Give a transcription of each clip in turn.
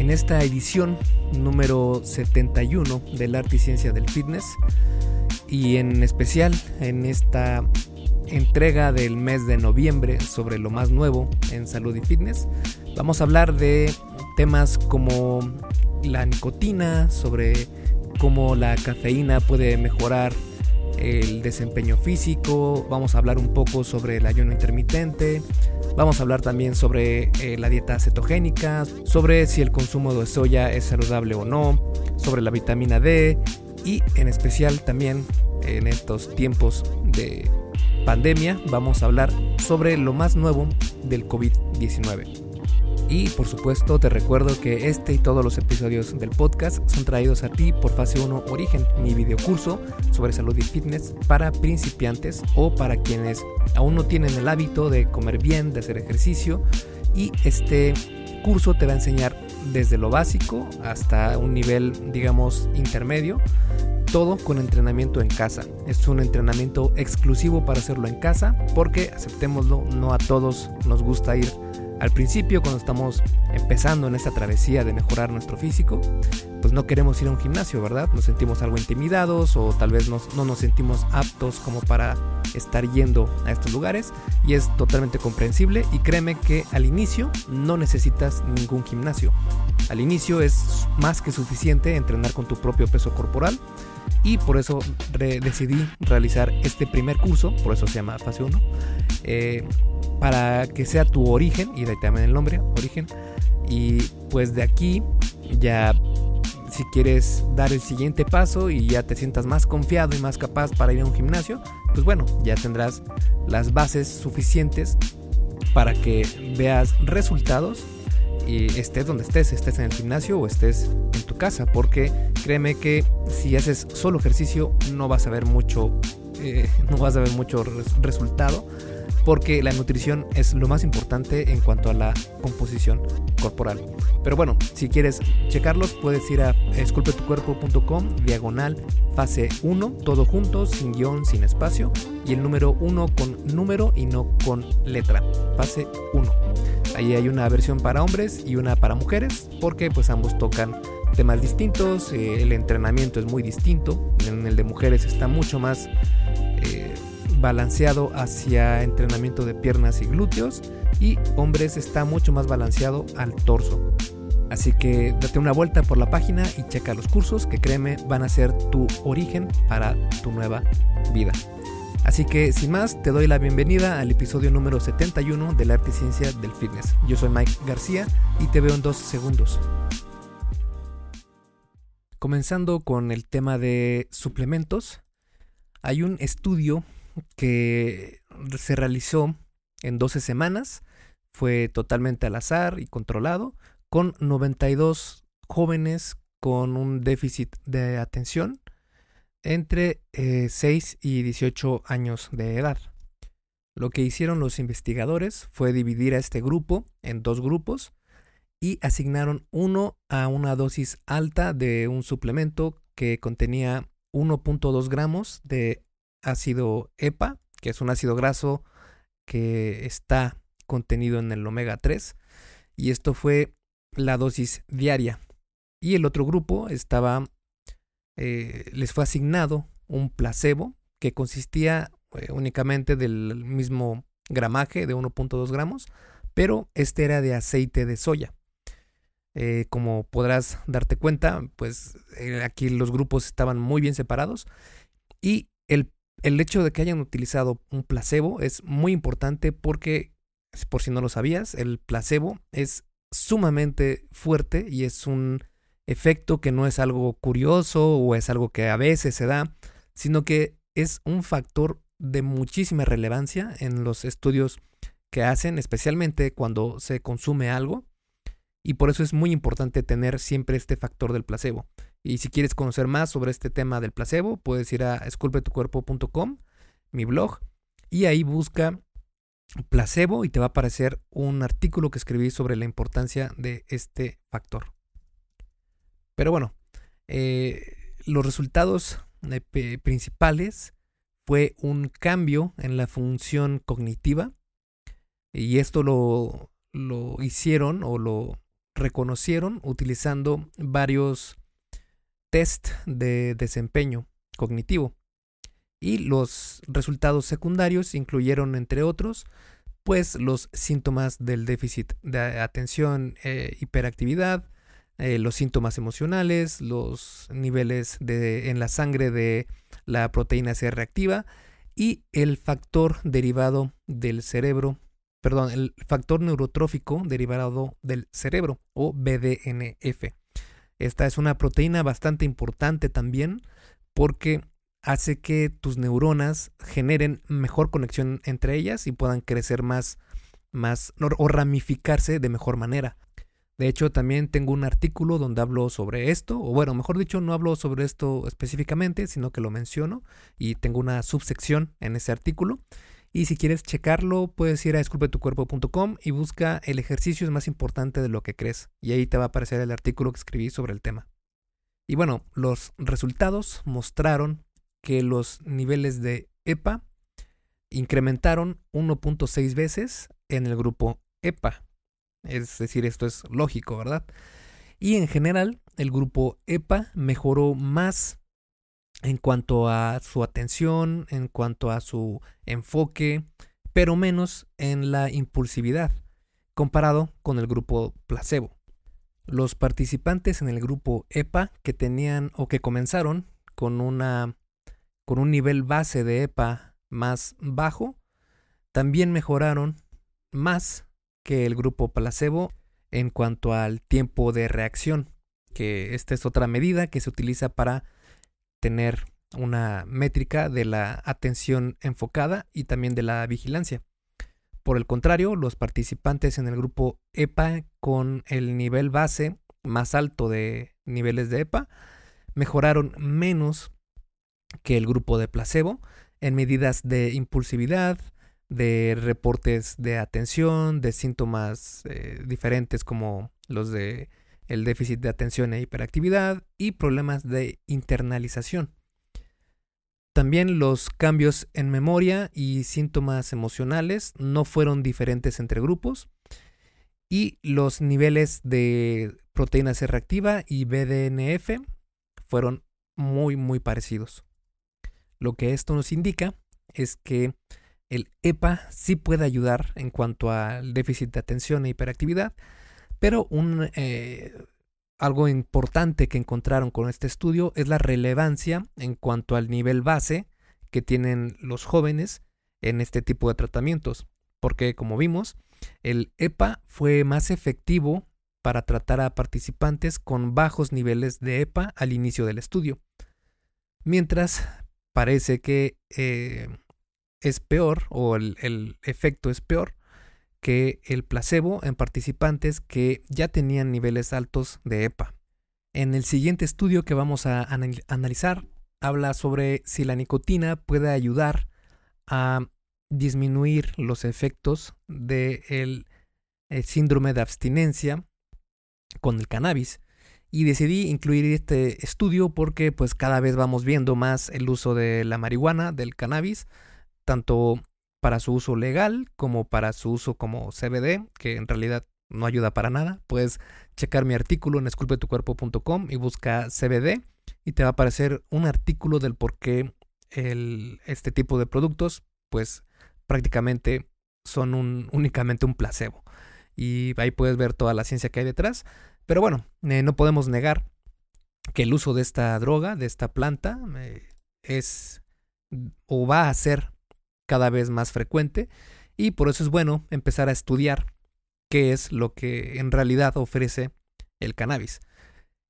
en esta edición número 71 del arte y ciencia del fitness y en especial en esta entrega del mes de noviembre sobre lo más nuevo en salud y fitness. Vamos a hablar de temas como la nicotina, sobre cómo la cafeína puede mejorar el desempeño físico, vamos a hablar un poco sobre el ayuno intermitente, vamos a hablar también sobre eh, la dieta cetogénica, sobre si el consumo de soya es saludable o no, sobre la vitamina D y en especial también en estos tiempos de pandemia vamos a hablar sobre lo más nuevo del COVID-19. Y por supuesto te recuerdo que este y todos los episodios del podcast son traídos a ti por Fase 1 Origen, mi videocurso sobre salud y fitness para principiantes o para quienes aún no tienen el hábito de comer bien, de hacer ejercicio. Y este curso te va a enseñar desde lo básico hasta un nivel, digamos, intermedio todo con entrenamiento en casa. Es un entrenamiento exclusivo para hacerlo en casa porque, aceptémoslo, no a todos nos gusta ir al principio, cuando estamos empezando en esta travesía de mejorar nuestro físico, pues no queremos ir a un gimnasio, ¿verdad? Nos sentimos algo intimidados o tal vez no nos sentimos aptos como para estar yendo a estos lugares y es totalmente comprensible y créeme que al inicio no necesitas ningún gimnasio. Al inicio es más que suficiente entrenar con tu propio peso corporal y por eso decidí realizar este primer curso, por eso se llama fase 1, eh, para que sea tu origen, y de ahí el nombre, origen, y pues de aquí ya si quieres dar el siguiente paso y ya te sientas más confiado y más capaz para ir a un gimnasio, pues bueno, ya tendrás las bases suficientes para que veas resultados y estés donde estés, estés en el gimnasio o estés en tu casa, porque créeme que si haces solo ejercicio no vas a ver mucho, eh, no vas a ver mucho resultado porque la nutrición es lo más importante en cuanto a la composición corporal. Pero bueno, si quieres checarlos, puedes ir a esculpetucuerpo.com, diagonal, fase 1, todo junto, sin guion, sin espacio, y el número 1 con número y no con letra, fase 1. Ahí hay una versión para hombres y una para mujeres, porque pues ambos tocan temas distintos, eh, el entrenamiento es muy distinto, en el de mujeres está mucho más... Eh, balanceado hacia entrenamiento de piernas y glúteos y hombres está mucho más balanceado al torso. Así que date una vuelta por la página y checa los cursos que créeme van a ser tu origen para tu nueva vida. Así que sin más, te doy la bienvenida al episodio número 71 de la arte y ciencia del fitness. Yo soy Mike García y te veo en dos segundos. Comenzando con el tema de suplementos, hay un estudio que se realizó en 12 semanas, fue totalmente al azar y controlado, con 92 jóvenes con un déficit de atención entre 6 eh, y 18 años de edad. Lo que hicieron los investigadores fue dividir a este grupo en dos grupos y asignaron uno a una dosis alta de un suplemento que contenía 1.2 gramos de ácido EPA, que es un ácido graso que está contenido en el omega 3. Y esto fue la dosis diaria. Y el otro grupo estaba, eh, les fue asignado un placebo que consistía eh, únicamente del mismo gramaje de 1.2 gramos, pero este era de aceite de soya. Eh, como podrás darte cuenta, pues aquí los grupos estaban muy bien separados y el el hecho de que hayan utilizado un placebo es muy importante porque, por si no lo sabías, el placebo es sumamente fuerte y es un efecto que no es algo curioso o es algo que a veces se da, sino que es un factor de muchísima relevancia en los estudios que hacen, especialmente cuando se consume algo. Y por eso es muy importante tener siempre este factor del placebo. Y si quieres conocer más sobre este tema del placebo, puedes ir a esculpetucuerpo.com, mi blog, y ahí busca placebo y te va a aparecer un artículo que escribí sobre la importancia de este factor. Pero bueno, eh, los resultados eh, principales fue un cambio en la función cognitiva y esto lo, lo hicieron o lo reconocieron utilizando varios test de desempeño cognitivo. Y los resultados secundarios incluyeron, entre otros, pues los síntomas del déficit de atención, e hiperactividad, eh, los síntomas emocionales, los niveles de, en la sangre de la proteína C reactiva y el factor derivado del cerebro, perdón, el factor neurotrófico derivado del cerebro o BDNF. Esta es una proteína bastante importante también porque hace que tus neuronas generen mejor conexión entre ellas y puedan crecer más, más o ramificarse de mejor manera. De hecho, también tengo un artículo donde hablo sobre esto, o bueno, mejor dicho, no hablo sobre esto específicamente, sino que lo menciono y tengo una subsección en ese artículo. Y si quieres checarlo, puedes ir a esculpetucuerpo.com y busca el ejercicio es más importante de lo que crees. Y ahí te va a aparecer el artículo que escribí sobre el tema. Y bueno, los resultados mostraron que los niveles de EPA incrementaron 1.6 veces en el grupo EPA. Es decir, esto es lógico, ¿verdad? Y en general, el grupo EPA mejoró más en cuanto a su atención, en cuanto a su enfoque, pero menos en la impulsividad, comparado con el grupo placebo. Los participantes en el grupo EPA que tenían o que comenzaron con una con un nivel base de EPA más bajo, también mejoraron más que el grupo placebo en cuanto al tiempo de reacción, que esta es otra medida que se utiliza para tener una métrica de la atención enfocada y también de la vigilancia. Por el contrario, los participantes en el grupo EPA con el nivel base más alto de niveles de EPA mejoraron menos que el grupo de placebo en medidas de impulsividad, de reportes de atención, de síntomas eh, diferentes como los de el déficit de atención e hiperactividad y problemas de internalización. También los cambios en memoria y síntomas emocionales no fueron diferentes entre grupos y los niveles de proteína C reactiva y BDNF fueron muy muy parecidos. Lo que esto nos indica es que el EPA sí puede ayudar en cuanto al déficit de atención e hiperactividad, pero un, eh, algo importante que encontraron con este estudio es la relevancia en cuanto al nivel base que tienen los jóvenes en este tipo de tratamientos, porque como vimos, el EPA fue más efectivo para tratar a participantes con bajos niveles de EPA al inicio del estudio, mientras parece que eh, es peor o el, efecto es peor que el placebo en participantes que ya tenían niveles altos de EPA. En el siguiente estudio que vamos a analizar, habla sobre si la nicotina puede ayudar a disminuir los efectos del eh, síndrome de abstinencia con el cannabis. Y decidí incluir este estudio porque pues cada vez vamos viendo más el uso de la marihuana, del cannabis, tanto para su uso legal como para su uso como CBD, que en realidad no ayuda para nada. Puedes checar mi artículo en esculpetucuerpo.com y busca CBD y te va a aparecer un artículo del por qué este tipo de productos pues prácticamente son un, únicamente un placebo. Y ahí puedes ver toda la ciencia que hay detrás. Pero bueno, eh, no podemos negar que el uso de esta droga, de esta planta, eh, es o va a ser cada vez más frecuente y por eso es bueno empezar a estudiar qué es lo que en realidad ofrece el cannabis.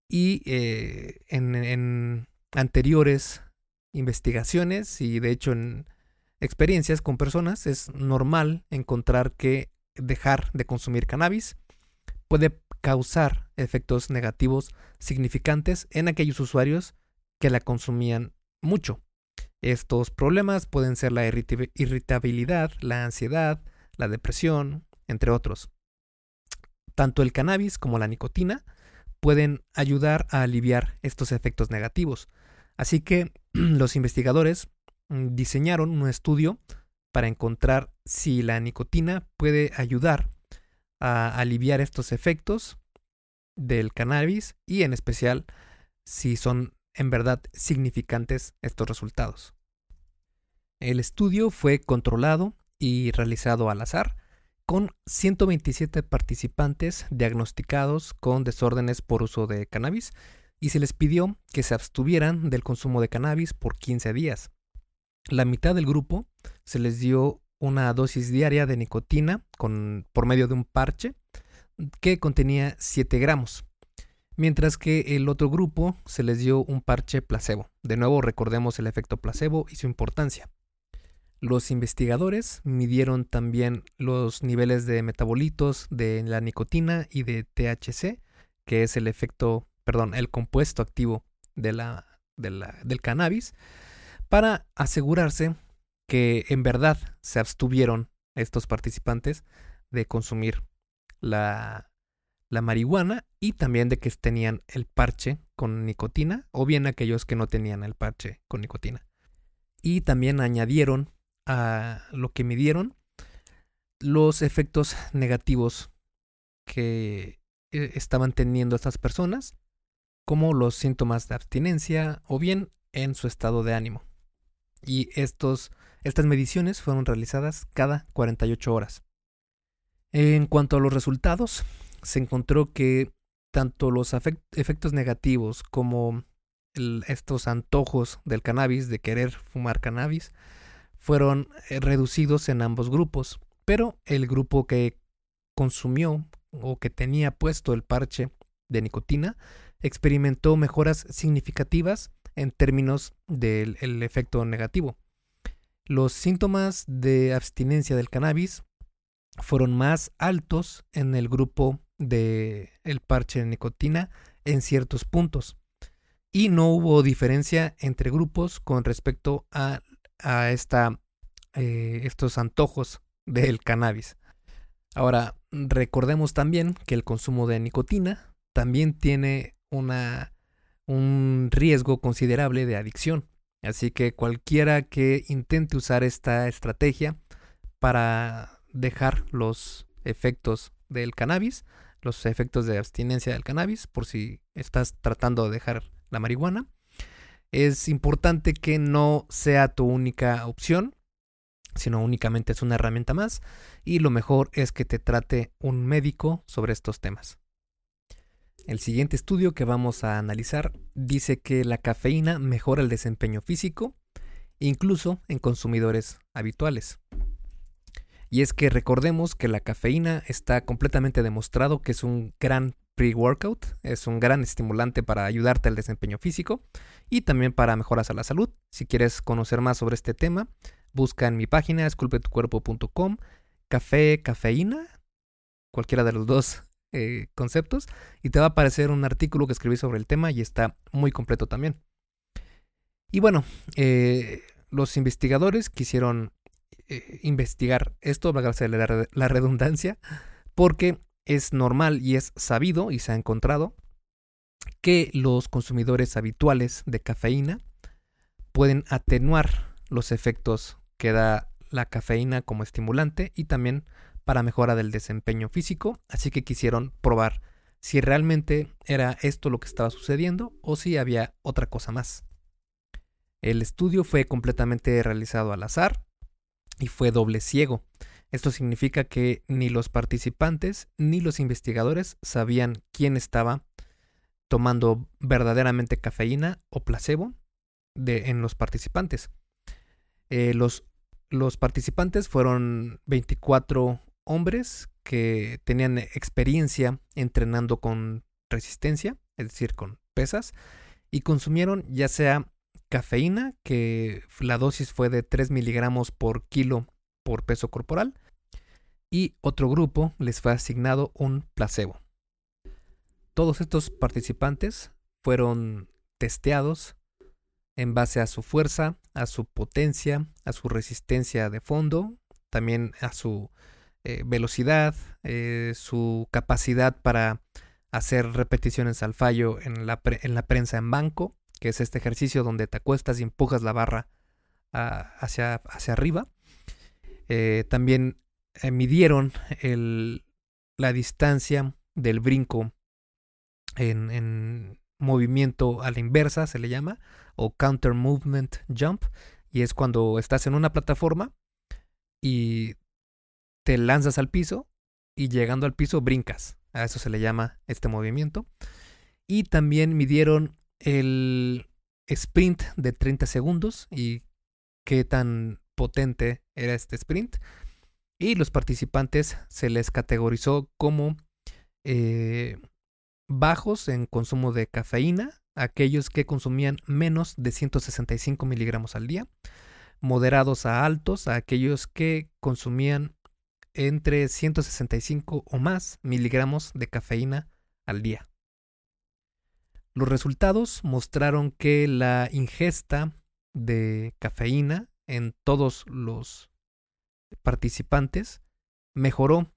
Y eh, en, anteriores investigaciones y de hecho en experiencias con personas es normal encontrar que dejar de consumir cannabis puede causar efectos negativos significantes en aquellos usuarios que la consumían mucho. Estos problemas pueden ser la irritabilidad, la ansiedad, la depresión, entre otros. Tanto el cannabis como la nicotina pueden ayudar a aliviar estos efectos negativos. Así que los investigadores mm, diseñaron un estudio para encontrar si la nicotina puede ayudar a aliviar estos efectos del cannabis y en especial si son en verdad significantes estos resultados. El estudio fue controlado y realizado al azar con 127 participantes diagnosticados con desórdenes por uso de cannabis y se les pidió que se abstuvieran del consumo de cannabis por 15 días. La mitad del grupo se les dio una dosis diaria de nicotina con, por medio de un parche que contenía 7 gramos, mientras que el otro grupo se les dio un parche placebo. De nuevo recordemos el efecto placebo y su importancia. Los investigadores midieron también los niveles de metabolitos de la nicotina y de THC, que es el efecto, perdón, el compuesto activo de la, del cannabis, para asegurarse que en verdad se abstuvieron estos participantes de consumir la, la marihuana y también de que tenían el parche con nicotina o bien aquellos que no tenían el parche con nicotina. Y también añadieron a lo que midieron los efectos negativos que eh, estaban teniendo estas personas, como los síntomas de abstinencia o bien en su estado de ánimo. Y estos, estas mediciones fueron realizadas cada 48 horas. En cuanto a los resultados, se encontró que tanto los efectos negativos como estos antojos del cannabis, de querer fumar cannabis, fueron eh, reducidos en ambos grupos, pero el grupo que consumió o que tenía puesto el parche de nicotina experimentó mejoras significativas en términos del efecto negativo. Los síntomas de abstinencia del cannabis fueron más altos en el grupo de el parche de nicotina en ciertos puntos y no hubo diferencia entre grupos con respecto a a esta, eh, estos antojos del cannabis. Ahora, recordemos también que el consumo de nicotina también tiene una, un riesgo considerable de adicción. Así que cualquiera que intente usar esta estrategia para dejar los efectos del cannabis, los efectos de abstinencia del cannabis, por si estás tratando de dejar la marihuana, es importante que no sea tu única opción, sino únicamente es una herramienta más y lo mejor es que te trate un médico sobre estos temas. El siguiente estudio que vamos a analizar dice que la cafeína mejora el desempeño físico, incluso en consumidores habituales. Y es que recordemos que la cafeína está completamente demostrado que es un gran pre-workout, es un gran estimulante para ayudarte al desempeño físico y también para mejoras a la salud. Si quieres conocer más sobre este tema, busca en mi página esculpetucuerpo.com café, cafeína, cualquiera de los dos eh, conceptos, y te va a aparecer un artículo que escribí sobre el tema y está muy completo también. Y bueno, eh, los investigadores quisieron eh, investigar esto, valga la, la redundancia, porque es normal y es sabido y se ha encontrado que los consumidores habituales de cafeína pueden atenuar los efectos que da la cafeína como estimulante y también para mejora del desempeño físico, así que quisieron probar si realmente era esto lo que estaba sucediendo o si había otra cosa más. El estudio fue completamente realizado al azar y fue doble ciego. Esto significa que ni los participantes ni los investigadores sabían quién estaba tomando verdaderamente cafeína o placebo de, en los participantes. Eh, los, los participantes fueron 24 hombres que tenían experiencia entrenando con resistencia, es decir, con pesas, y consumieron ya sea cafeína, que la dosis fue de 3 miligramos por kilo por peso corporal, y otro grupo les fue asignado un placebo. Todos estos participantes fueron testeados en base a su fuerza, a su potencia, a su resistencia de fondo, también a su eh, velocidad, eh, su capacidad para hacer repeticiones al fallo en la, en la, prensa en banco, que es este ejercicio donde te acuestas y empujas la barra hacia, hacia, arriba. Eh, también midieron el, la distancia del brinco en, movimiento a la inversa, se le llama, o counter movement jump, y es cuando estás en una plataforma y te lanzas al piso y llegando al piso brincas. A eso se le llama este movimiento. Y también midieron el sprint de 30 segundos y qué tan potente era este sprint. Y los participantes se les categorizó como eh, bajos en consumo de cafeína, aquellos que consumían menos de 165 miligramos al día, moderados a altos, a aquellos que consumían entre 165 o más miligramos de cafeína al día. Los resultados mostraron que la ingesta de cafeína en todos los participantes mejoró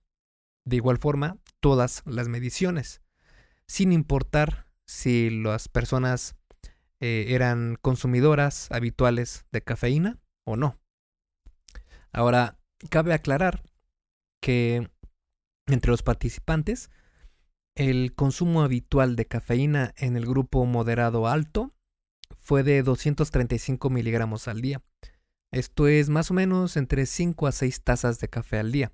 de igual forma todas las mediciones, sin importar si las personas eh, eran consumidoras habituales de cafeína o no. Ahora, cabe aclarar que entre los participantes, el consumo habitual de cafeína en el grupo moderado alto fue de 235 miligramos al día. Esto es más o menos entre 5 a 6 tazas de café al día.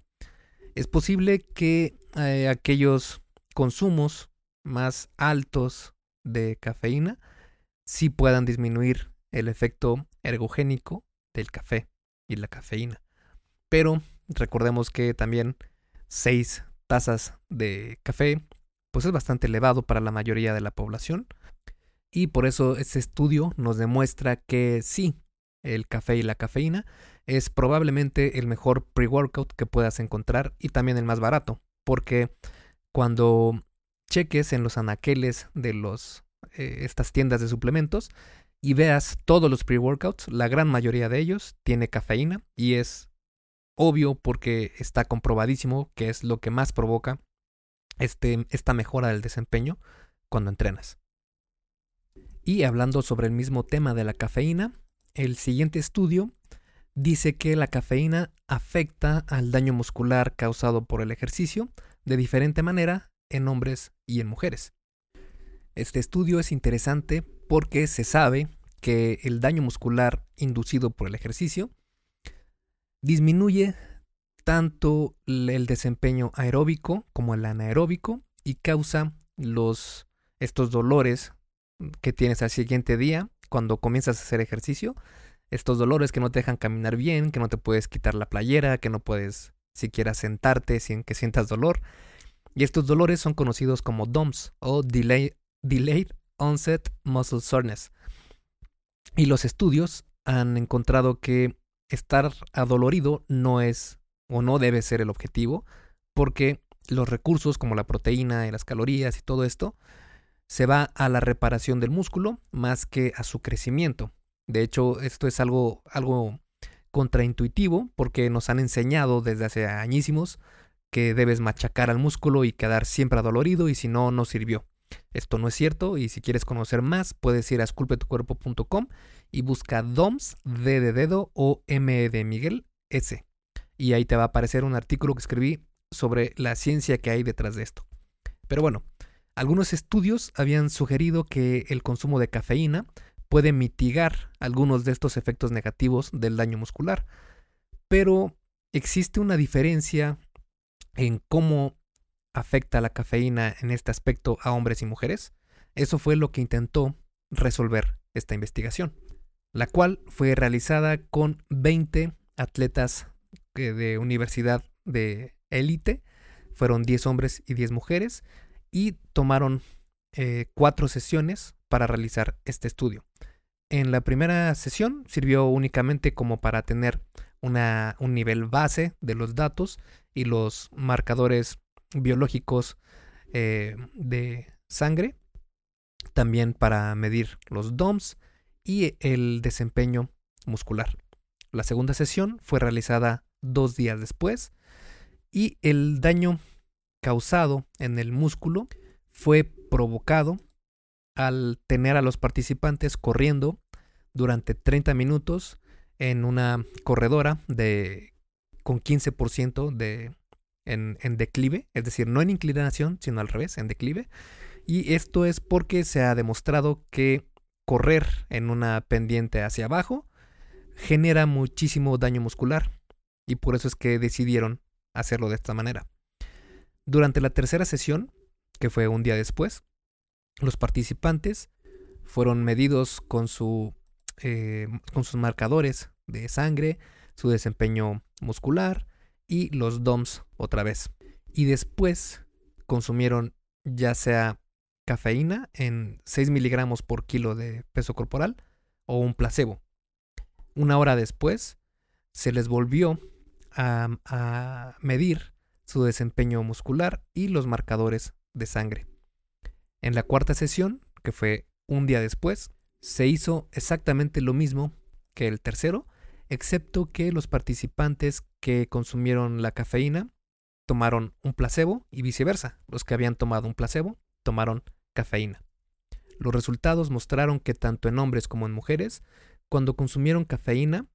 Es posible que eh, aquellos consumos más altos de cafeína sí puedan disminuir el efecto ergogénico del café y la cafeína. Pero recordemos que también 6 tazas de café pues es bastante elevado para la mayoría de la población y por eso este estudio nos demuestra que sí, el café y la cafeína es probablemente el mejor pre-workout que puedas encontrar y también el más barato, porque cuando cheques en los anaqueles de los, eh, estas tiendas de suplementos y veas todos los pre-workouts, la gran mayoría de ellos tiene cafeína y es obvio porque está comprobadísimo que es lo que más provoca este, esta mejora del desempeño cuando entrenas. Y hablando sobre el mismo tema de la cafeína, el siguiente estudio dice que la cafeína afecta al daño muscular causado por el ejercicio de diferente manera en hombres y en mujeres. Este estudio es interesante porque se sabe que el daño muscular inducido por el ejercicio disminuye tanto el desempeño aeróbico como el anaeróbico y causa los estos dolores que tienes al siguiente día cuando comienzas a hacer ejercicio, estos dolores que no te dejan caminar bien, que no te puedes quitar la playera, que no puedes siquiera sentarte sin que sientas dolor. Y estos dolores son conocidos como DOMS o Delayed Onset Muscle Soreness. Y los estudios han encontrado que estar adolorido no es o no debe ser el objetivo, porque los recursos como la proteína y las calorías y todo esto se va a la reparación del músculo más que a su crecimiento. De hecho, esto es algo, algo contraintuitivo porque nos han enseñado desde hace añísimos que debes machacar al músculo y quedar siempre adolorido y si no, no sirvió. Esto no es cierto y si quieres conocer más puedes ir a esculpetucuerpo.com y busca DOMS, D de dedo o M de Miguel S. Y ahí te va a aparecer un artículo que escribí sobre la ciencia que hay detrás de esto. Pero bueno, algunos estudios habían sugerido que el consumo de cafeína puede mitigar algunos de estos efectos negativos del daño muscular, pero existe una diferencia en cómo afecta la cafeína en este aspecto a hombres y mujeres. Eso fue lo que intentó resolver esta investigación, la cual fue realizada con 20 atletas de universidad de élite, fueron 10 hombres y 10 mujeres, y tomaron eh, cuatro sesiones para realizar este estudio. En la primera sesión sirvió únicamente como para tener una, un nivel base de los datos y los marcadores biológicos eh, de sangre, también para medir los DOMS y el desempeño muscular. La segunda sesión fue realizada dos días después y el daño causado en el músculo fue provocado al tener a los participantes corriendo durante 30 minutos en una corredora de con 15% de en, en, declive, es decir, no en inclinación, sino al revés, en declive, Y esto es porque se ha demostrado que correr en una pendiente hacia abajo genera muchísimo daño muscular y por eso es que decidieron hacerlo de esta manera. Durante la tercera sesión, que fue un día después, los participantes fueron medidos con, su, eh, con sus marcadores de sangre, su desempeño muscular y los DOMS otra vez. Y después consumieron ya sea cafeína en 6 miligramos por kilo de peso corporal o un placebo. Una hora después se les volvió a, medir su desempeño muscular y los marcadores de sangre. En la cuarta sesión, que fue un día después, se hizo exactamente lo mismo que el tercero, excepto que los participantes que consumieron la cafeína tomaron un placebo y viceversa. Los que habían tomado un placebo tomaron cafeína. Los resultados mostraron que tanto en hombres como en mujeres, cuando consumieron cafeína,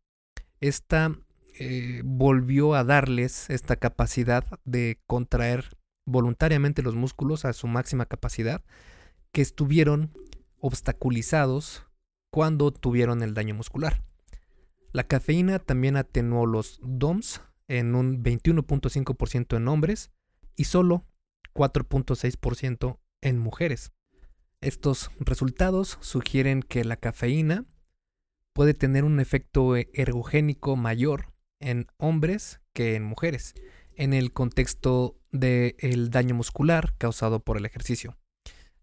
esta eh, volvió a darles esta capacidad de contraer voluntariamente los músculos a su máxima capacidad que estuvieron obstaculizados cuando tuvieron el daño muscular. La cafeína también atenuó los DOMS en un 21.5% en hombres y solo 4.6% en mujeres. Estos resultados sugieren que la cafeína puede tener un efecto ergogénico mayor en hombres que en mujeres, en el contexto del daño muscular causado por el ejercicio.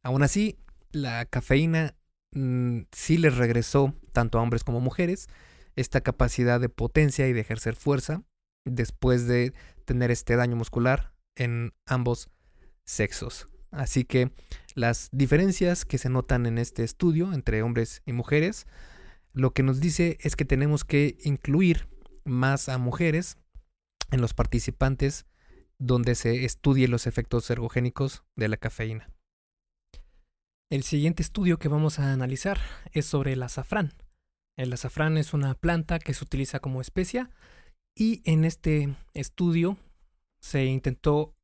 Aún así, la cafeína mm, sí les regresó, tanto a hombres como mujeres, esta capacidad de potencia y de ejercer fuerza después de tener este daño muscular en ambos sexos. Así que las diferencias que se notan en este estudio entre hombres y mujeres, lo que nos dice es que tenemos que incluir más a mujeres en los participantes donde se estudie los efectos ergogénicos de la cafeína. El siguiente estudio que vamos a analizar es sobre el azafrán. El azafrán es una planta que se utiliza como especia y en este estudio se intentó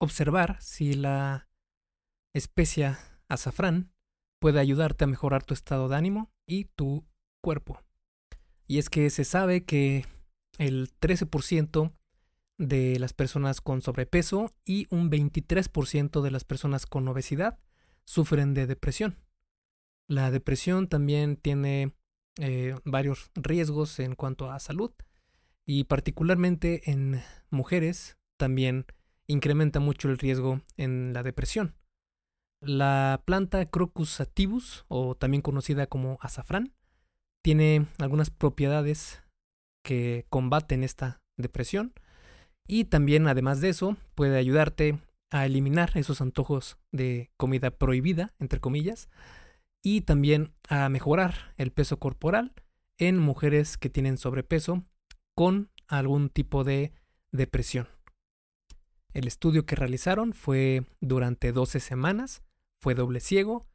observar si la especia azafrán puede ayudarte a mejorar tu estado de ánimo y tu cuerpo. Y es que se sabe que el 13% de las personas con sobrepeso y un 23% de las personas con obesidad sufren de depresión. La depresión también tiene eh, varios riesgos en cuanto a salud y particularmente en mujeres también incrementa mucho el riesgo en la depresión. La planta Crocus sativus, o también conocida como azafrán, tiene algunas propiedades que combaten esta depresión. Y también, además de eso, puede ayudarte a eliminar esos antojos de comida prohibida, entre comillas, y también a mejorar el peso corporal en mujeres que tienen sobrepeso con algún tipo de depresión. El estudio que realizaron fue durante 12 semanas, fue doble ciego,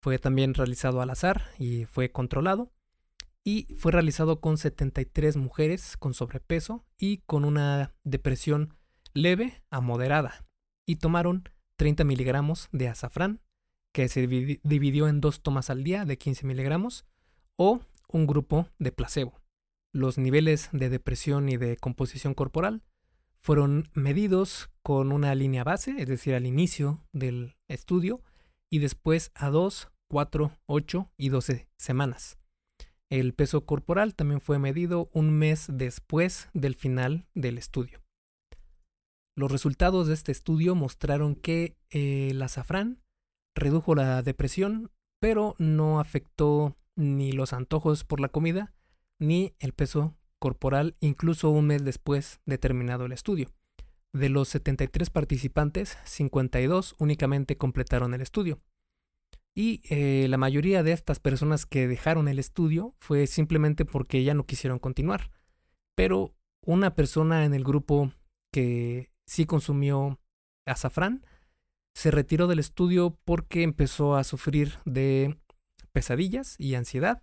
fue también realizado al azar y fue controlado y fue realizado con 73 mujeres con sobrepeso y con una depresión leve a moderada y tomaron 30 miligramos de azafrán que se dividió en dos tomas al día de 15 miligramos o un grupo de placebo. Los niveles de depresión y de composición corporal fueron medidos con una línea base, es decir, al inicio del estudio, y después a 2, 4, 8 y 12 semanas. El peso corporal también fue medido un mes después del final del estudio. Los resultados de este estudio mostraron que eh, el azafrán redujo la depresión, pero no afectó ni los antojos por la comida ni el peso corporal, incluso un mes después de terminado el estudio. De los 73 participantes, 52 únicamente completaron el estudio. Y eh, la mayoría de estas personas que dejaron el estudio fue simplemente porque ya no quisieron continuar. Pero una persona en el grupo que sí consumió azafrán se retiró del estudio porque empezó a sufrir de pesadillas y ansiedad.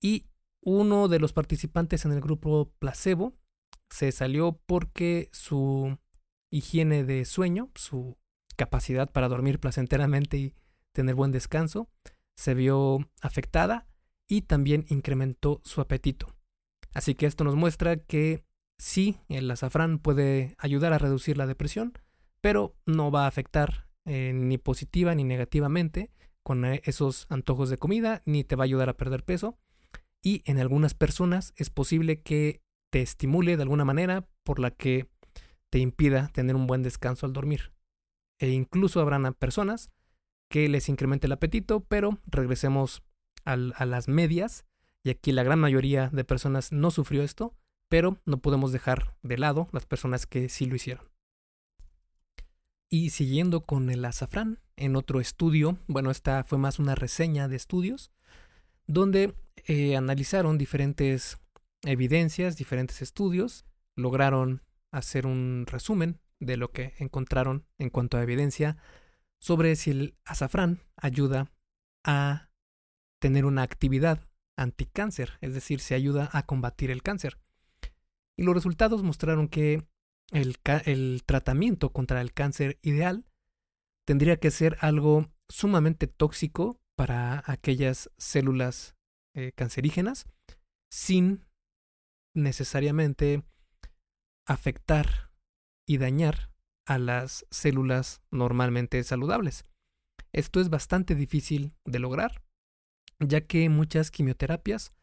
Y uno de los participantes en el grupo placebo se salió porque su higiene de sueño, su capacidad para dormir placenteramente y tener buen descanso, se vio afectada y también incrementó su apetito. Así que esto nos muestra que sí, el azafrán puede ayudar a reducir la depresión, pero no va a afectar eh, ni positiva ni negativamente con eh, esos antojos de comida, ni te va a ayudar a perder peso. Y en algunas personas es posible que te estimule de alguna manera por la que te impida tener un buen descanso al dormir. E incluso habrán personas que les incremente el apetito, pero regresemos a las medias. Y aquí la gran mayoría de personas no sufrió esto, pero no podemos dejar de lado las personas que sí lo hicieron. Y siguiendo con el azafrán, en otro estudio, bueno, esta fue más una reseña de estudios, donde eh, analizaron diferentes evidencias, diferentes estudios, lograron hacer un resumen de lo que encontraron en cuanto a evidencia sobre si el azafrán ayuda a tener una actividad anticáncer, es decir, si ayuda a combatir el cáncer. Y los resultados mostraron que el, tratamiento contra el cáncer ideal tendría que ser algo sumamente tóxico para aquellas células eh, cancerígenas sin necesariamente afectar y dañar a las células normalmente saludables. Esto es bastante difícil de lograr, ya que muchas quimioterapias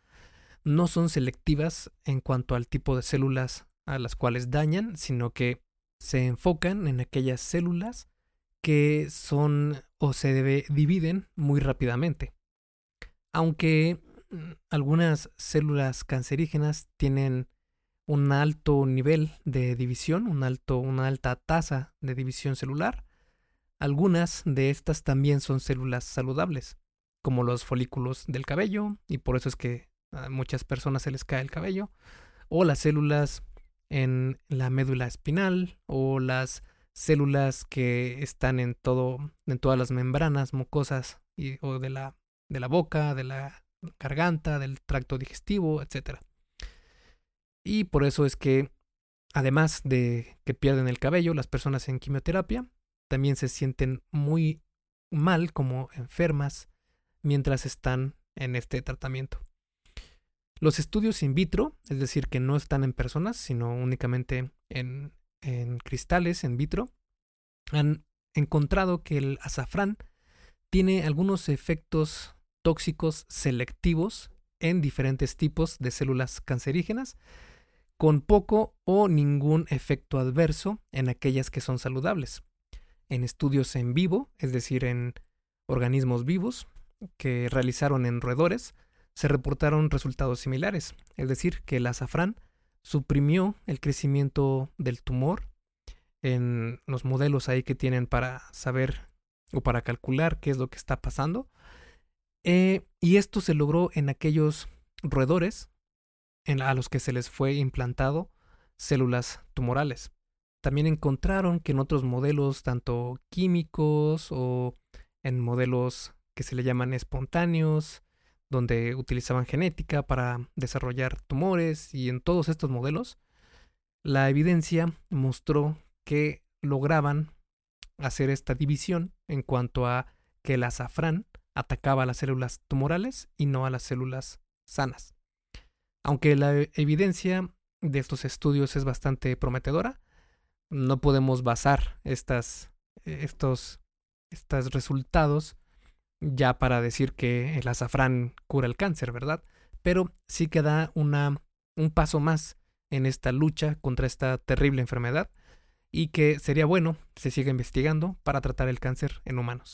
no son selectivas en cuanto al tipo de células a las cuales dañan, sino que se enfocan en aquellas células que son o se dividen muy rápidamente. Aunque mm, algunas células cancerígenas tienen un alto nivel de división, un alto, una alta tasa de división celular, algunas de estas también son células saludables, como los folículos del cabello, y por eso es que a muchas personas se les cae el cabello, o las células en la médula espinal, o las células que están en todo, en todas las membranas mucosas y, o de la, de la boca, de la garganta, del tracto digestivo, etc. Y por eso es que, además de que pierden el cabello, las personas en quimioterapia también se sienten muy mal, como enfermas, mientras están en este tratamiento. Los estudios in vitro, es decir, que no están en personas, sino únicamente en en cristales en vitro, han encontrado que el azafrán tiene algunos efectos tóxicos selectivos en diferentes tipos de células cancerígenas, con poco o ningún efecto adverso en aquellas que son saludables. En estudios en vivo, es decir, en organismos vivos que realizaron en roedores, se reportaron resultados similares, es decir, que el azafrán suprimió el crecimiento del tumor en los modelos ahí que tienen para saber o para calcular qué es lo que está pasando. Eh, y esto se logró en aquellos roedores a los que se les fue implantado células tumorales. También encontraron que en otros modelos, tanto químicos o en modelos que se le llaman espontáneos, donde utilizaban genética para desarrollar tumores y en todos estos modelos, la evidencia mostró que lograban hacer esta división en cuanto a que el azafrán atacaba a las células tumorales y no a las células sanas. Aunque la evidencia de estos estudios es bastante prometedora, no podemos basar estas, estos, estos resultados ya para decir que el azafrán cura el cáncer, ¿verdad? Pero sí que da una, un paso más en esta lucha contra esta terrible enfermedad y que sería bueno se siga investigando para tratar el cáncer en humanos.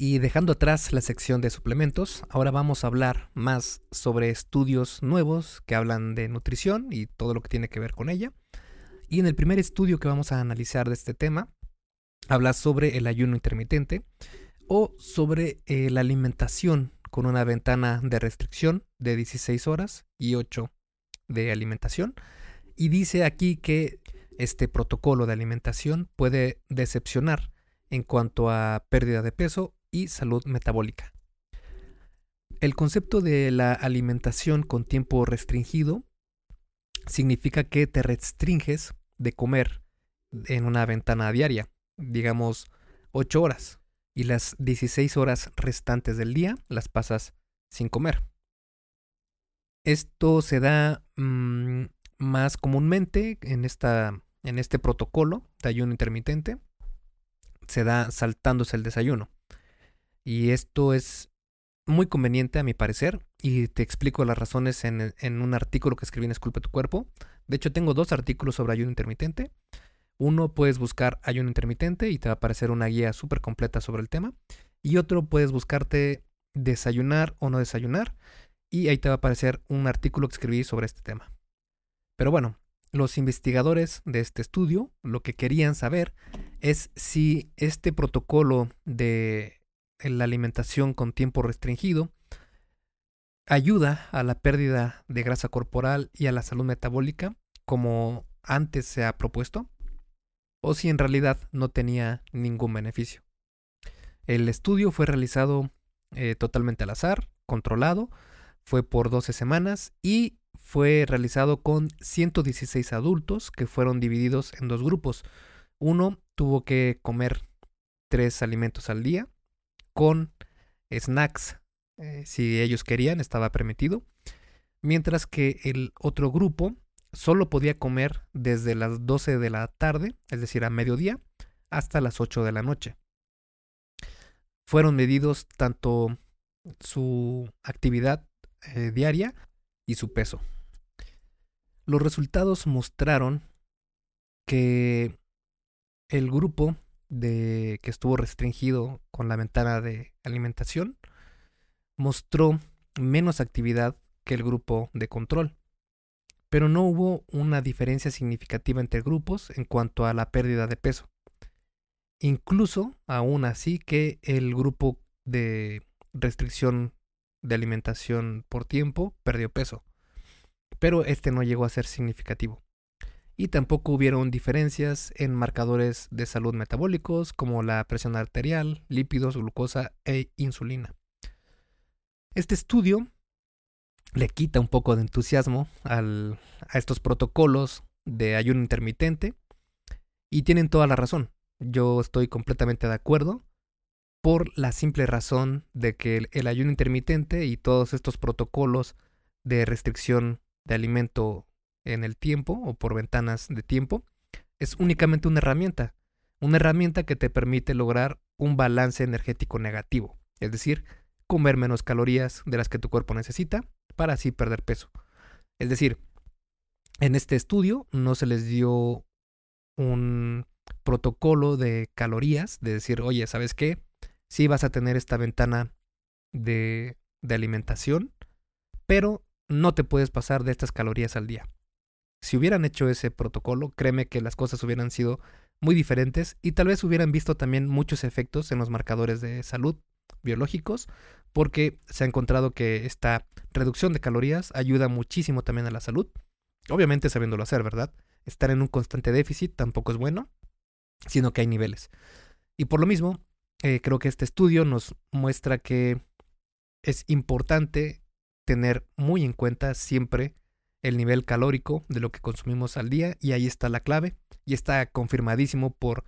Y dejando atrás la sección de suplementos, ahora vamos a hablar más sobre estudios nuevos que hablan de nutrición y todo lo que tiene que ver con ella. Y en el primer estudio que vamos a analizar de este tema, habla sobre el ayuno intermitente o sobre eh, la alimentación con una ventana de restricción de 16 horas y 8 de alimentación. Y dice aquí que este protocolo de alimentación puede decepcionar en cuanto a pérdida de peso y salud metabólica. El concepto de la alimentación con tiempo restringido significa que te restringes de comer en una ventana diaria, digamos 8 horas, y las 16 horas restantes del día las pasas sin comer. Esto se da mm, más comúnmente en, esta, en este protocolo de ayuno intermitente. Se da saltándose el desayuno. Y esto es muy conveniente a mi parecer y te explico las razones en, un artículo que escribí en Esculpe tu cuerpo. De hecho, tengo dos artículos sobre ayuno intermitente. Uno puedes buscar ayuno intermitente y te va a aparecer una guía súper completa sobre el tema. Y otro puedes buscarte desayunar o no desayunar y ahí te va a aparecer un artículo que escribí sobre este tema. Pero bueno, los investigadores de este estudio lo que querían saber es si este protocolo de la alimentación con tiempo restringido ayuda a la pérdida de grasa corporal y a la salud metabólica como antes se ha propuesto, o si en realidad no tenía ningún beneficio. El estudio fue realizado eh, totalmente al azar, controlado, fue por 12 semanas y fue realizado con 116 adultos que fueron divididos en dos grupos. Uno tuvo que comer tres alimentos al día con snacks, eh, si ellos querían, estaba permitido. Mientras que el otro grupo solo podía comer desde las 12 de la tarde, es decir, a mediodía, hasta las 8 de la noche. Fueron medidos tanto su actividad eh, diaria y su peso. Los resultados mostraron que el grupo de que estuvo restringido con la ventana de alimentación mostró menos actividad que el grupo de control. Pero no hubo una diferencia significativa entre grupos en cuanto a la pérdida de peso. Incluso, aún así, que el grupo de restricción de alimentación por tiempo perdió peso. Pero este no llegó a ser significativo y tampoco hubieron diferencias en marcadores de salud metabólicos como la presión arterial, lípidos, glucosa e insulina. Este estudio le quita un poco de entusiasmo a estos protocolos de ayuno intermitente y tienen toda la razón. Yo estoy completamente de acuerdo por la simple razón de que el ayuno intermitente y todos estos protocolos de restricción de alimento en el tiempo o por ventanas de tiempo, es únicamente una herramienta, una herramienta que te permite lograr un balance energético negativo, es decir, comer menos calorías de las que tu cuerpo necesita para así perder peso. Es decir, en este estudio no se les dio un protocolo de calorías, de decir, oye, ¿sabes qué? Sí vas a tener esta ventana de, de alimentación, pero no te puedes pasar de estas calorías al día. Si hubieran hecho ese protocolo, créeme que las cosas hubieran sido muy diferentes y tal vez hubieran visto también muchos efectos en los marcadores de salud biológicos, porque se ha encontrado que esta reducción de calorías ayuda muchísimo también a la salud. Obviamente sabiéndolo hacer, ¿verdad? Estar en un constante déficit tampoco es bueno, sino que hay niveles. Y por lo mismo, eh, creo que este estudio nos muestra que es importante tener muy en cuenta siempre el nivel calórico de lo que consumimos al día y ahí está la clave y está confirmadísimo por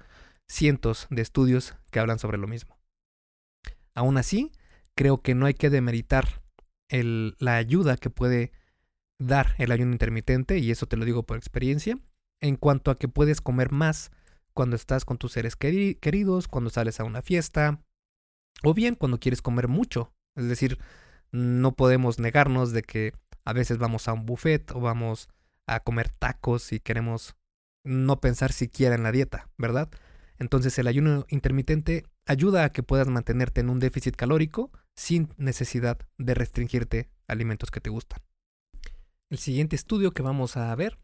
cientos de estudios que hablan sobre lo mismo. Aún así, creo que no hay que demeritar la ayuda que puede dar el ayuno intermitente, y eso te lo digo por experiencia, en cuanto a que puedes comer más cuando estás con tus seres queridos, cuando sales a una fiesta, o bien cuando quieres comer mucho. Es decir, no podemos negarnos de que a veces vamos a un buffet o vamos a comer tacos y queremos no pensar siquiera en la dieta, ¿verdad? Entonces el ayuno intermitente ayuda a que puedas mantenerte en un déficit calórico sin necesidad de restringirte alimentos que te gustan. El siguiente estudio que vamos a ver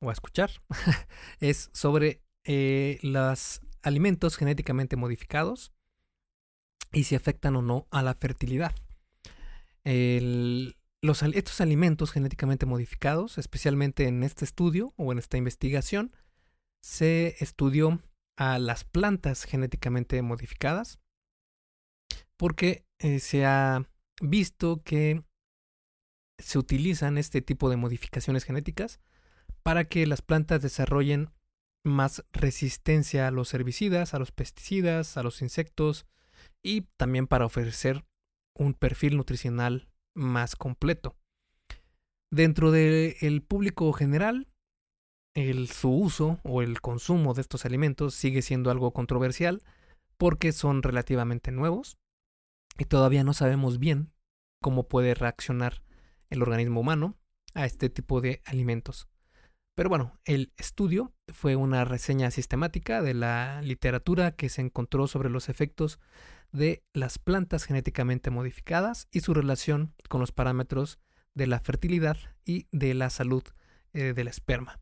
o a escuchar es sobre eh, los alimentos genéticamente modificados y si afectan o no a la fertilidad. Los, estos alimentos genéticamente modificados, especialmente en este estudio o en esta investigación, se estudió a las plantas genéticamente modificadas porque eh, se ha visto que se utilizan este tipo de modificaciones genéticas para que las plantas desarrollen más resistencia a los herbicidas, a los pesticidas, a los insectos y también para ofrecer un perfil nutricional más completo. Dentro del público general, el, su uso o el consumo de estos alimentos sigue siendo algo controversial porque son relativamente nuevos y todavía no sabemos bien cómo puede reaccionar el organismo humano a este tipo de alimentos. Pero bueno, el estudio fue una reseña sistemática de la literatura que se encontró sobre los efectos de las plantas genéticamente modificadas y su relación con los parámetros de la fertilidad y de la salud eh, del esperma.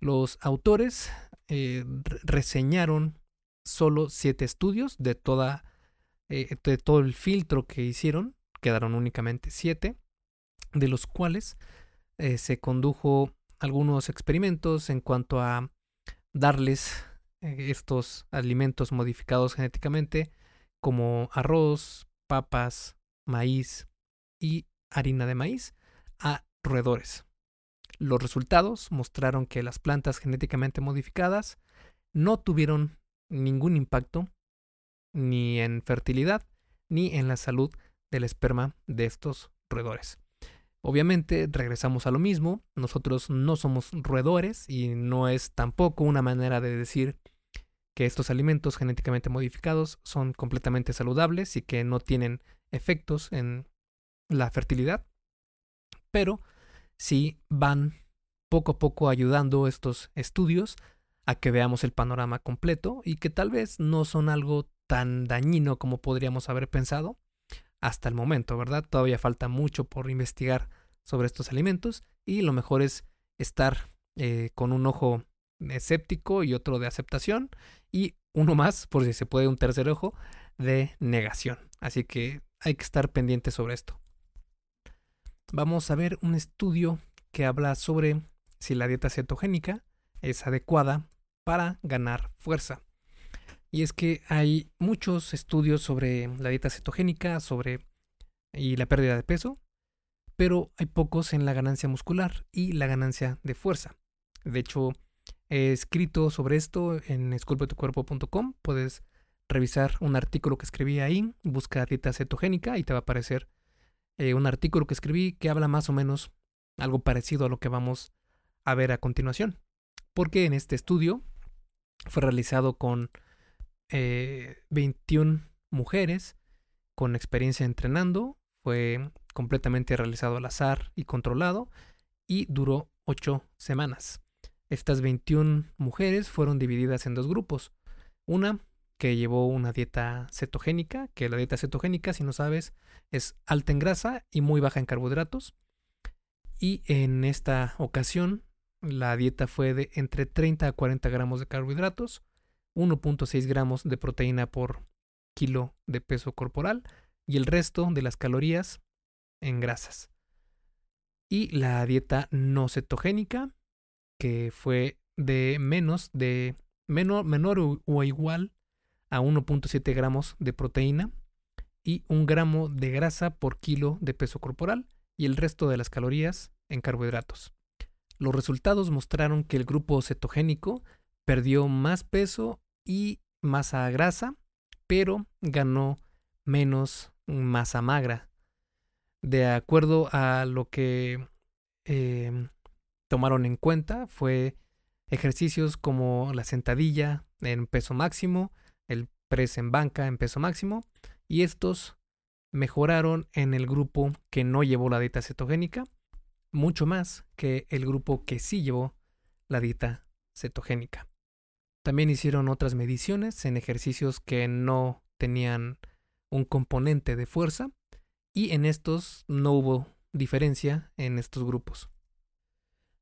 Los autores eh, reseñaron solo siete estudios de, toda, eh, de todo el filtro que hicieron, quedaron únicamente siete, de los cuales se condujo algunos experimentos en cuanto a darles estos alimentos modificados genéticamente como arroz, papas, maíz y harina de maíz a roedores. Los resultados mostraron que las plantas genéticamente modificadas no tuvieron ningún impacto ni en fertilidad ni en la salud del esperma de estos roedores. Obviamente regresamos a lo mismo, nosotros no somos roedores y no es tampoco una manera de decir que estos alimentos genéticamente modificados son completamente saludables y que no tienen efectos en la fertilidad, pero sí van poco a poco ayudando estos estudios a que veamos el panorama completo y que tal vez no son algo tan dañino como podríamos haber pensado, hasta el momento, ¿verdad? Todavía falta mucho por investigar sobre estos alimentos y lo mejor es estar eh, con un ojo escéptico y otro de aceptación y uno más, por si se puede un tercer ojo, de negación. Así que hay que estar pendiente sobre esto. Vamos a ver un estudio que habla sobre si la dieta cetogénica es adecuada para ganar fuerza. Y es que hay muchos estudios sobre la dieta cetogénica, sobre y la pérdida de peso, pero hay pocos en la ganancia muscular y la ganancia de fuerza. De hecho, he escrito sobre esto en esculpetucuerpo.com. Puedes revisar un artículo que escribí ahí, busca dieta cetogénica y te va a aparecer eh, un artículo que escribí que habla más o menos algo parecido a lo que vamos a ver a continuación. Porque en este estudio fue realizado con 21 eh, mujeres con experiencia entrenando. Fue completamente realizado al azar y controlado y duró 8 semanas. Estas 21 mujeres fueron divididas en dos grupos. Una que llevó una dieta cetogénica, que la dieta cetogénica, si no sabes, es alta en grasa y muy baja en carbohidratos. Y en esta ocasión la dieta fue de entre 30 a 40 gramos de carbohidratos, 1.6 gramos de proteína por kilo de peso corporal y el resto de las calorías en grasas. Y la dieta no cetogénica, que fue de menos de menor, menor o, igual a 1.7 gramos de proteína y un gramo de grasa por kilo de peso corporal y el resto de las calorías en carbohidratos. Los resultados mostraron que el grupo cetogénico perdió más peso y masa grasa, pero ganó menos masa magra de acuerdo a lo que em, tomaron en cuenta, fue ejercicios como la sentadilla en peso máximo, el press en banca en peso máximo, y estos mejoraron en el grupo que no llevó la dieta cetogénica mucho más que el grupo que sí llevó la dieta cetogénica. También hicieron otras mediciones en ejercicios que no tenían un componente de fuerza y en estos no hubo diferencia en estos grupos.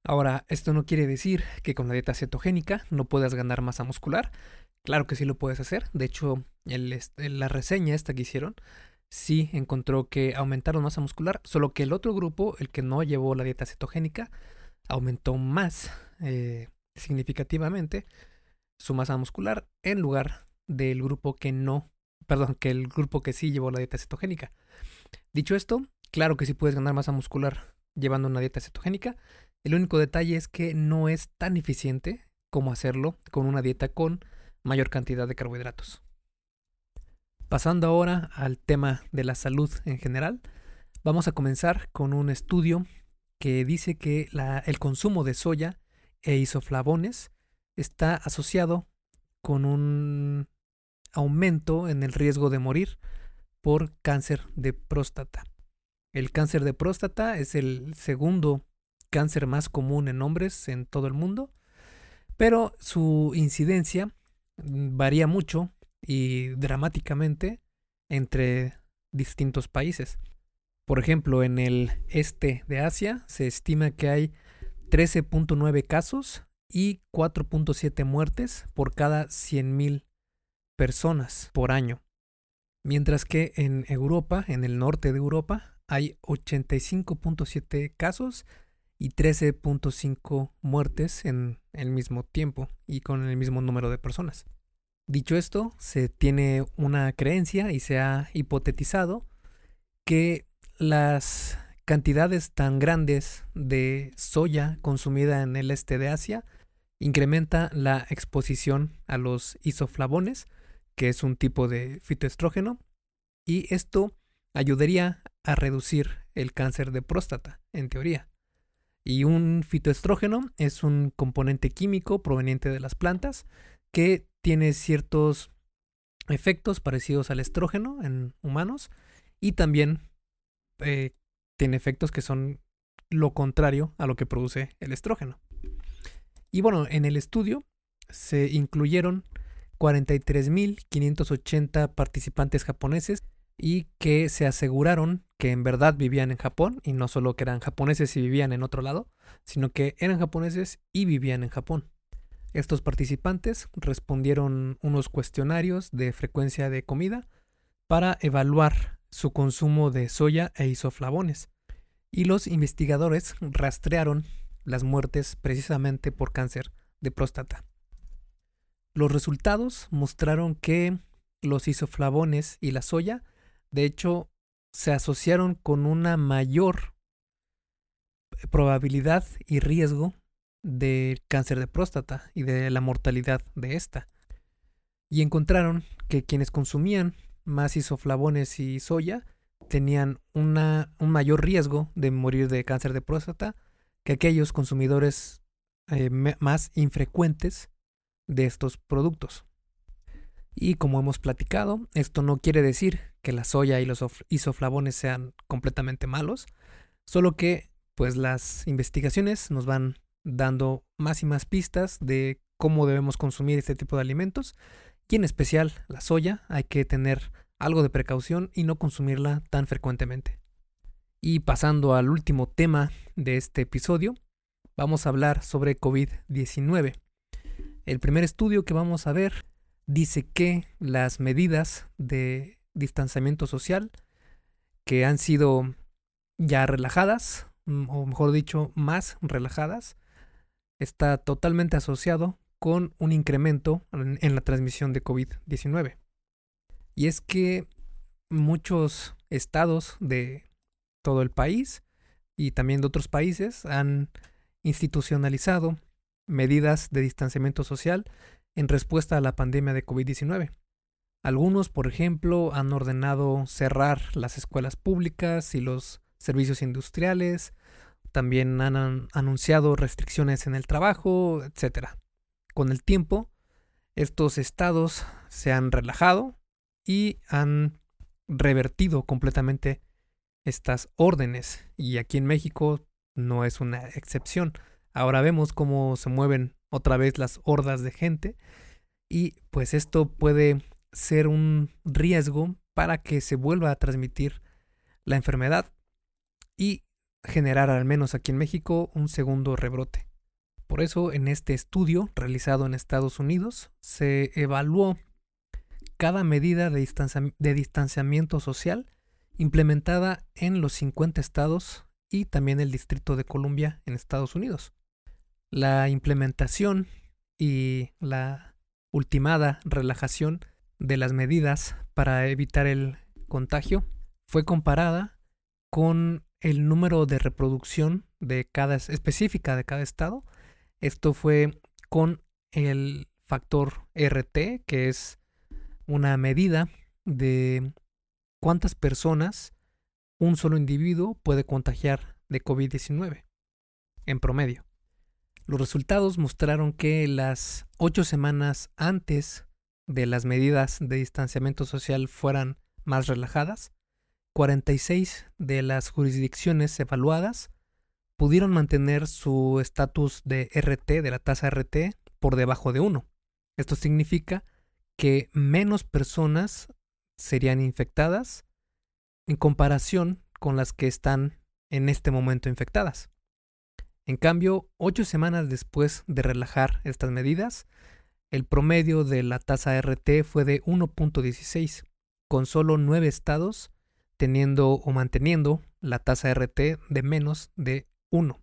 Ahora, esto no quiere decir que con la dieta cetogénica no puedas ganar masa muscular. Claro que sí lo puedes hacer. De hecho, la reseña esta que hicieron sí encontró que aumentaron masa muscular, solo que el otro grupo, el que no llevó la dieta cetogénica, aumentó más eh, significativamente su masa muscular en lugar del grupo que no, perdón, que el grupo que sí llevó la dieta cetogénica. Dicho esto, claro que sí puedes ganar masa muscular llevando una dieta cetogénica. El único detalle es que no es tan eficiente como hacerlo con una dieta con mayor cantidad de carbohidratos. Pasando ahora al tema de la salud en general, vamos a comenzar con un estudio que dice que el consumo de soya e isoflavones está asociado con un aumento en el riesgo de morir por cáncer de próstata. El cáncer de próstata es el segundo cáncer más común en hombres en todo el mundo, pero su incidencia varía mucho y dramáticamente entre distintos países. Por ejemplo, en el este de Asia se estima que hay 13.9 casos y 4.7 muertes por cada 100.000 personas por año. Mientras que en Europa, en el norte de Europa, hay 85.7 casos y 13.5 muertes en el mismo tiempo y con el mismo número de personas. Dicho esto, se tiene una creencia y se ha hipotetizado que las cantidades tan grandes de soya consumida en el este de Asia incrementa la exposición a los isoflavones, que es un tipo de fitoestrógeno, y esto ayudaría a reducir el cáncer de próstata, en teoría. Y un fitoestrógeno es un componente químico proveniente de las plantas que tiene ciertos efectos parecidos al estrógeno en humanos y también eh, tiene efectos que son lo contrario a lo que produce el estrógeno. Y bueno, en el estudio se incluyeron 43.580 participantes japoneses y que se aseguraron que en verdad vivían en Japón y no solo que eran japoneses y vivían en otro lado, sino que eran japoneses y vivían en Japón. Estos participantes respondieron unos cuestionarios de frecuencia de comida para evaluar su consumo de soya e isoflavones. Y los investigadores rastrearon las muertes precisamente por cáncer de próstata. Los resultados mostraron que los isoflavones y la soya, de hecho, se asociaron con una mayor probabilidad y riesgo de cáncer de próstata y de la mortalidad de esta. Y encontraron que quienes consumían más isoflavones y soya tenían una, un mayor riesgo de morir de cáncer de próstata que aquellos consumidores eh, más infrecuentes de estos productos. Y como hemos platicado, esto no quiere decir que la soya y los isoflavones sean completamente malos, solo que pues las investigaciones nos van dando más y más pistas de cómo debemos consumir este tipo de alimentos y en especial la soya hay que tener algo de precaución y no consumirla tan frecuentemente. Y pasando al último tema de este episodio, vamos a hablar sobre COVID-19. El primer estudio que vamos a ver dice que las medidas de distanciamiento social que han sido ya relajadas, mm, o mejor dicho, más relajadas, está totalmente asociado con un incremento en, la transmisión de COVID-19. Y es que muchos estados de todo el país y también de otros países han institucionalizado medidas de distanciamiento social en respuesta a la pandemia de COVID-19. Algunos, por ejemplo, han ordenado cerrar las escuelas públicas y los servicios industriales, también han anunciado restricciones en el trabajo, etc. Con el tiempo, estos estados se han relajado y han revertido completamente estas órdenes. Y aquí en México no es una excepción. Ahora vemos cómo se mueven otra vez las hordas de gente y pues esto puede ser un riesgo para que se vuelva a transmitir la enfermedad y generar al menos aquí en México un segundo rebrote. Por eso en este estudio realizado en Estados Unidos se evaluó cada medida de, de distanciamiento social implementada en los 50 estados y también el Distrito de Columbia en Estados Unidos. La implementación y la ultimada relajación de las medidas para evitar el contagio fue comparada con el número de reproducción de cada específica de cada estado. Esto fue con el factor RT, que es una medida de cuántas personas un solo individuo puede contagiar de COVID-19 en promedio. Los resultados mostraron que las ocho semanas antes de las medidas de distanciamiento social fueran más relajadas, 46 de las jurisdicciones evaluadas pudieron mantener su estatus de RT, de la tasa RT, por debajo de 1. Esto significa que menos personas serían infectadas en comparación con las que están en este momento infectadas. En cambio, ocho semanas después de relajar estas medidas, el promedio de la tasa RT fue de 1.16, con solo nueve estados teniendo o manteniendo la tasa RT de menos de 1.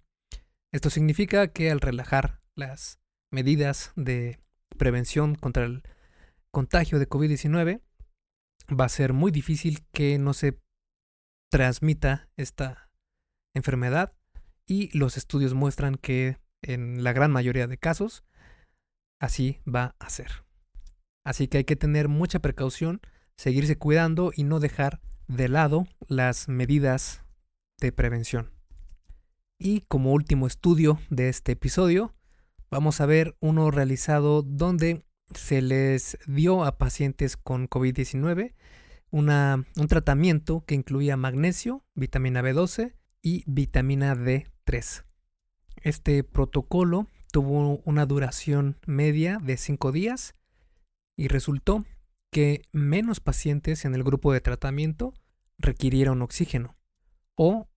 Esto significa que al relajar las medidas de prevención contra el contagio de COVID-19, va a ser muy difícil que no se transmita esta enfermedad y los estudios muestran que en la gran mayoría de casos así va a ser. Así que hay que tener mucha precaución, seguirse cuidando y no dejar de lado las medidas de prevención. Y como último estudio de este episodio, vamos a ver uno realizado donde se les dio a pacientes con COVID-19 un tratamiento que incluía magnesio, vitamina B12 y vitamina D3. Este protocolo tuvo una duración media de 5 días y resultó que menos pacientes en el grupo de tratamiento requirieron oxígeno o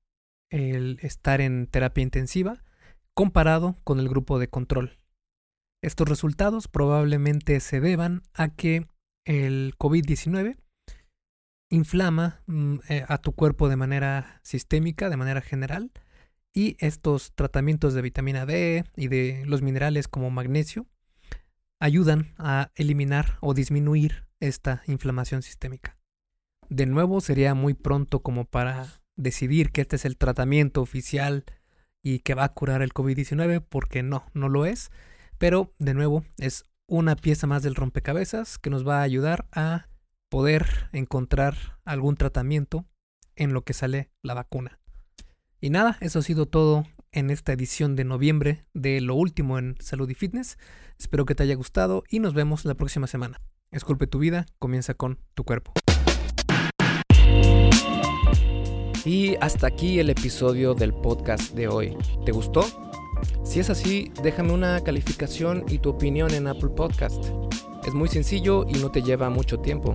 el estar en terapia intensiva comparado con el grupo de control. Estos resultados probablemente se deban a que el COVID-19 inflama mm, eh, a tu cuerpo de manera sistémica, de manera general, y estos tratamientos de vitamina D y de los minerales como magnesio ayudan a eliminar o disminuir esta inflamación sistémica. De nuevo, sería muy pronto como para decidir que este es el tratamiento oficial y que va a curar el COVID-19, porque no, no lo es. Pero de nuevo es una pieza más del rompecabezas que nos va a ayudar a poder encontrar algún tratamiento en lo que sale la vacuna. Y nada, eso ha sido todo en esta edición de noviembre de Lo Último en Salud y Fitness. Espero que te haya gustado y nos vemos la próxima semana. Esculpe tu vida, comienza con tu cuerpo. Y hasta aquí el episodio del podcast de hoy. ¿Te gustó? Si es así, déjame una calificación y tu opinión en Apple Podcast. Es muy sencillo y no te lleva mucho tiempo.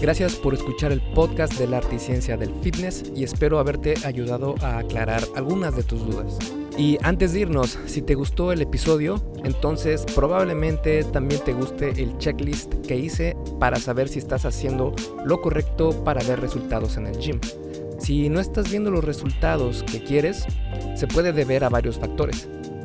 Gracias por escuchar el podcast del arte y ciencia del fitness y espero haberte ayudado a aclarar algunas de tus dudas. Y antes de irnos, si te gustó el episodio, entonces probablemente también te guste el checklist que hice para saber si estás haciendo lo correcto para ver resultados en el gym. Si no estás viendo los resultados que quieres, se puede deber a varios factores.